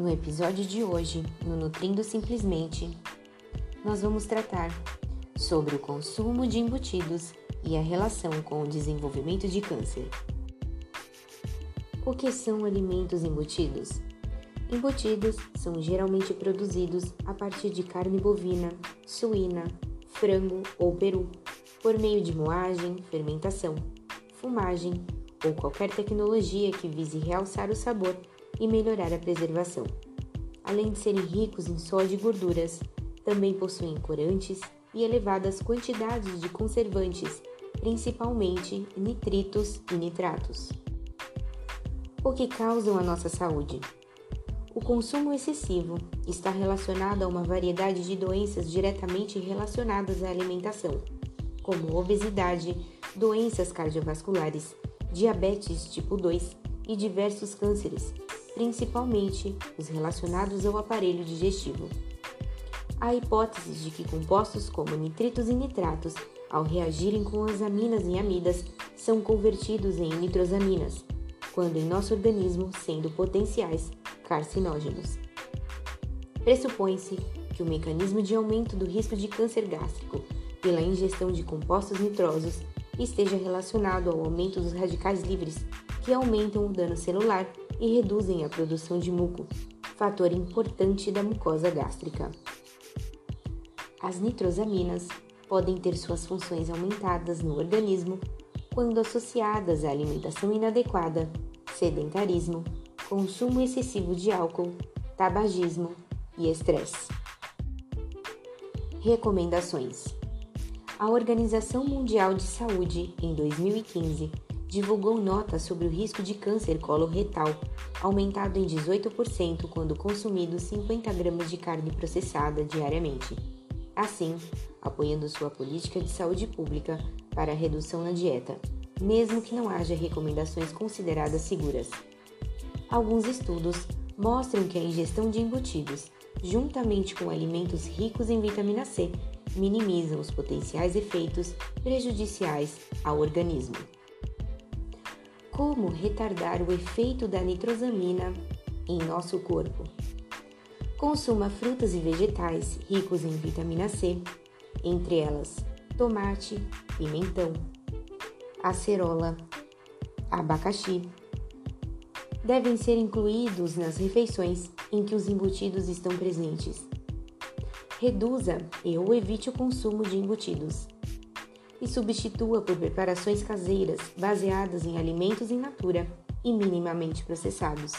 No episódio de hoje, no Nutrindo Simplesmente, nós vamos tratar sobre o consumo de embutidos e a relação com o desenvolvimento de câncer. O que são alimentos embutidos? Embutidos são geralmente produzidos a partir de carne bovina, suína, frango ou peru, por meio de moagem, fermentação, fumagem ou qualquer tecnologia que vise realçar o sabor e melhorar a preservação. Além de serem ricos em sódio e gorduras, também possuem corantes e elevadas quantidades de conservantes, principalmente nitritos e nitratos. O que causam a nossa saúde? O consumo excessivo está relacionado a uma variedade de doenças diretamente relacionadas à alimentação, como obesidade, doenças cardiovasculares, diabetes tipo 2 e diversos cânceres, principalmente os relacionados ao aparelho digestivo. Há hipóteses de que compostos como nitritos e nitratos, ao reagirem com as aminas e amidas, são convertidos em nitrosaminas, quando em nosso organismo sendo potenciais carcinógenos. Pressupõe-se que o mecanismo de aumento do risco de câncer gástrico pela ingestão de compostos nitrosos esteja relacionado ao aumento dos radicais livres, que aumentam o dano celular e reduzem a produção de muco, fator importante da mucosa gástrica. As nitrosaminas podem ter suas funções aumentadas no organismo quando associadas à alimentação inadequada, sedentarismo, consumo excessivo de álcool, tabagismo e estresse. Recomendações: A Organização Mundial de Saúde, em 2015, divulgou nota sobre o risco de câncer coloretal, aumentado em 18% quando consumido 50 gramas de carne processada diariamente. Assim, apoiando sua política de saúde pública para redução na dieta, mesmo que não haja recomendações consideradas seguras. Alguns estudos mostram que a ingestão de embutidos, juntamente com alimentos ricos em vitamina C, minimizam os potenciais efeitos prejudiciais ao organismo como retardar o efeito da nitrosamina em nosso corpo. Consuma frutas e vegetais ricos em vitamina C, entre elas tomate, pimentão, acerola, abacaxi. Devem ser incluídos nas refeições em que os embutidos estão presentes. Reduza ou evite o consumo de embutidos e substitua por preparações caseiras baseadas em alimentos in natura e minimamente processados.